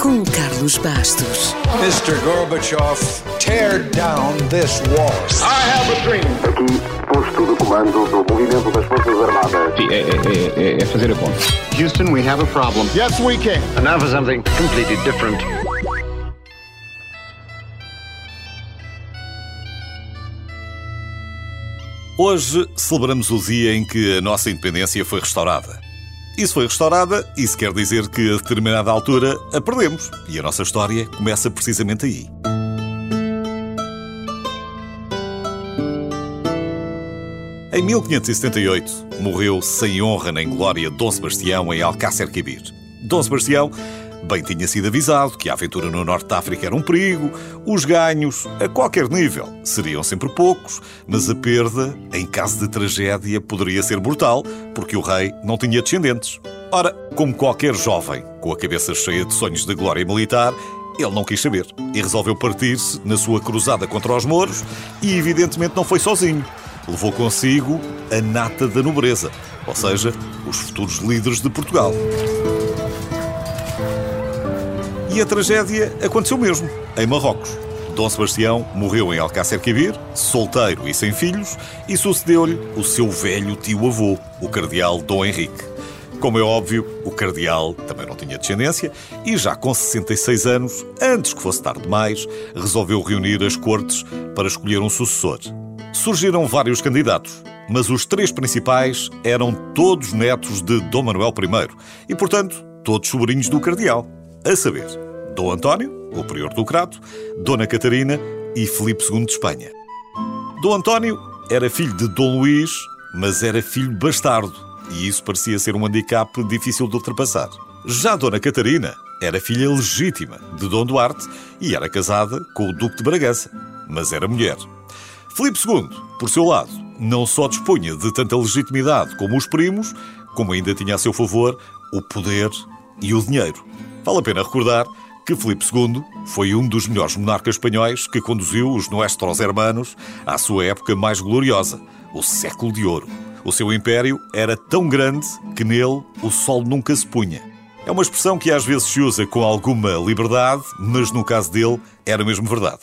com Carlos Bastos. Mr. Gorbachev, tear down this wall. I have a dream. Aqui, posto de comando do movimento das Forças Armadas. Sim, é, é, é, é fazer a conta. Houston, we have a problem. Yes, we can. And now for something completely different. Hoje celebramos o dia em que a nossa independência foi restaurada. Isso foi restaurada, isso quer dizer que a determinada altura a perdemos. E a nossa história começa precisamente aí. Em 1578, morreu sem honra nem glória Dom Sebastião em Alcácer Quibir. Dom Sebastião bem tinha sido avisado que a aventura no Norte da África era um perigo, os ganhos, a qualquer nível, seriam sempre poucos, mas a perda, em caso de tragédia, poderia ser brutal, porque o rei não tinha descendentes. Ora, como qualquer jovem com a cabeça cheia de sonhos de glória militar, ele não quis saber e resolveu partir-se na sua cruzada contra os mouros e, evidentemente, não foi sozinho. Levou consigo a nata da nobreza, ou seja, os futuros líderes de Portugal. E a tragédia aconteceu mesmo, em Marrocos. Dom Sebastião morreu em Alcácer Quibir, solteiro e sem filhos, e sucedeu-lhe o seu velho tio-avô, o cardeal Dom Henrique. Como é óbvio, o cardeal também não tinha descendência e, já com 66 anos, antes que fosse tarde demais, resolveu reunir as cortes para escolher um sucessor. Surgiram vários candidatos, mas os três principais eram todos netos de Dom Manuel I e, portanto, todos sobrinhos do cardeal. A saber, Dom António, o prior do Crato, Dona Catarina e Filipe II de Espanha. Dom António era filho de Dom Luís, mas era filho bastardo, e isso parecia ser um handicap difícil de ultrapassar. Já Dona Catarina era filha legítima de Dom Duarte e era casada com o Duque de Bragança, mas era mulher. Filipe II, por seu lado, não só dispunha de tanta legitimidade como os primos, como ainda tinha a seu favor o poder e o dinheiro. Vale a pena recordar que Filipe II foi um dos melhores monarcas espanhóis que conduziu os Nuestros Hermanos à sua época mais gloriosa, o século de ouro. O seu império era tão grande que nele o sol nunca se punha. É uma expressão que às vezes se usa com alguma liberdade, mas no caso dele era mesmo verdade.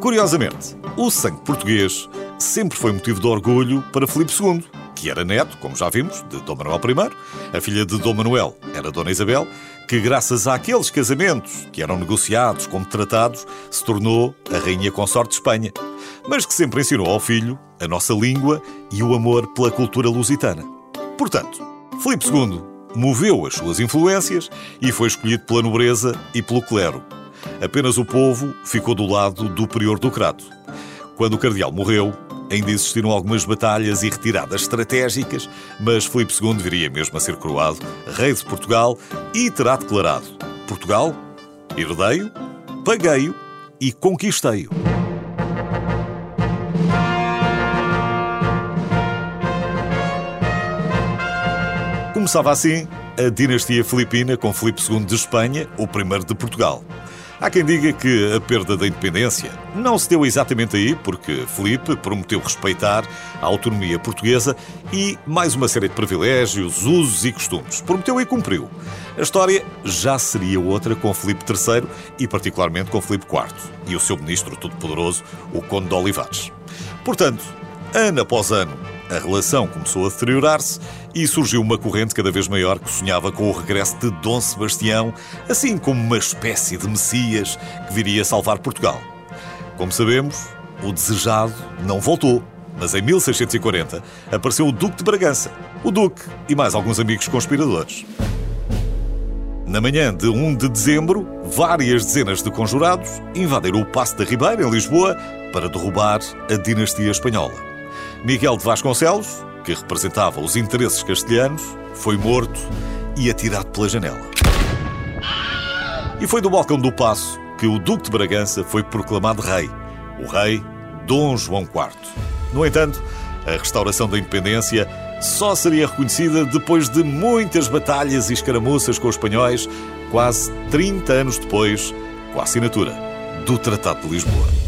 Curiosamente, o sangue português sempre foi motivo de orgulho para Filipe II, que era neto, como já vimos, de Dom Manuel I. A filha de Dom Manuel era Dona Isabel, que, graças àqueles casamentos que eram negociados como tratados, se tornou a rainha consorte de Espanha, mas que sempre ensinou ao filho a nossa língua e o amor pela cultura lusitana. Portanto, Filipe II moveu as suas influências e foi escolhido pela nobreza e pelo clero. Apenas o povo ficou do lado do prior do Crato. Quando o cardeal morreu, ainda existiram algumas batalhas e retiradas estratégicas, mas Filipe II viria mesmo a ser coroado rei de Portugal e terá declarado: Portugal, herdei-o, paguei-o e conquistei-o. Começava assim a dinastia filipina com Filipe II de Espanha, o primeiro de Portugal. Há quem diga que a perda da independência não se deu exatamente aí, porque Filipe prometeu respeitar a autonomia portuguesa e mais uma série de privilégios, usos e costumes. Prometeu e cumpriu. A história já seria outra com Filipe III e particularmente com Filipe IV e o seu ministro todo-poderoso, o Conde de Olivares. Portanto, ano após ano, a relação começou a deteriorar-se e surgiu uma corrente cada vez maior que sonhava com o regresso de Dom Sebastião, assim como uma espécie de Messias que viria salvar Portugal. Como sabemos, o desejado não voltou, mas em 1640 apareceu o Duque de Bragança, o Duque e mais alguns amigos conspiradores. Na manhã de 1 de dezembro, várias dezenas de conjurados invadiram o Passo da Ribeira, em Lisboa, para derrubar a dinastia espanhola. Miguel de Vasconcelos, que representava os interesses castelhanos, foi morto e atirado pela janela. E foi do balcão do Paço que o Duque de Bragança foi proclamado rei, o rei Dom João IV. No entanto, A restauração da independência só seria reconhecida depois de muitas batalhas e escaramuças com os espanhóis, quase 30 anos depois, com a assinatura do Tratado de Lisboa.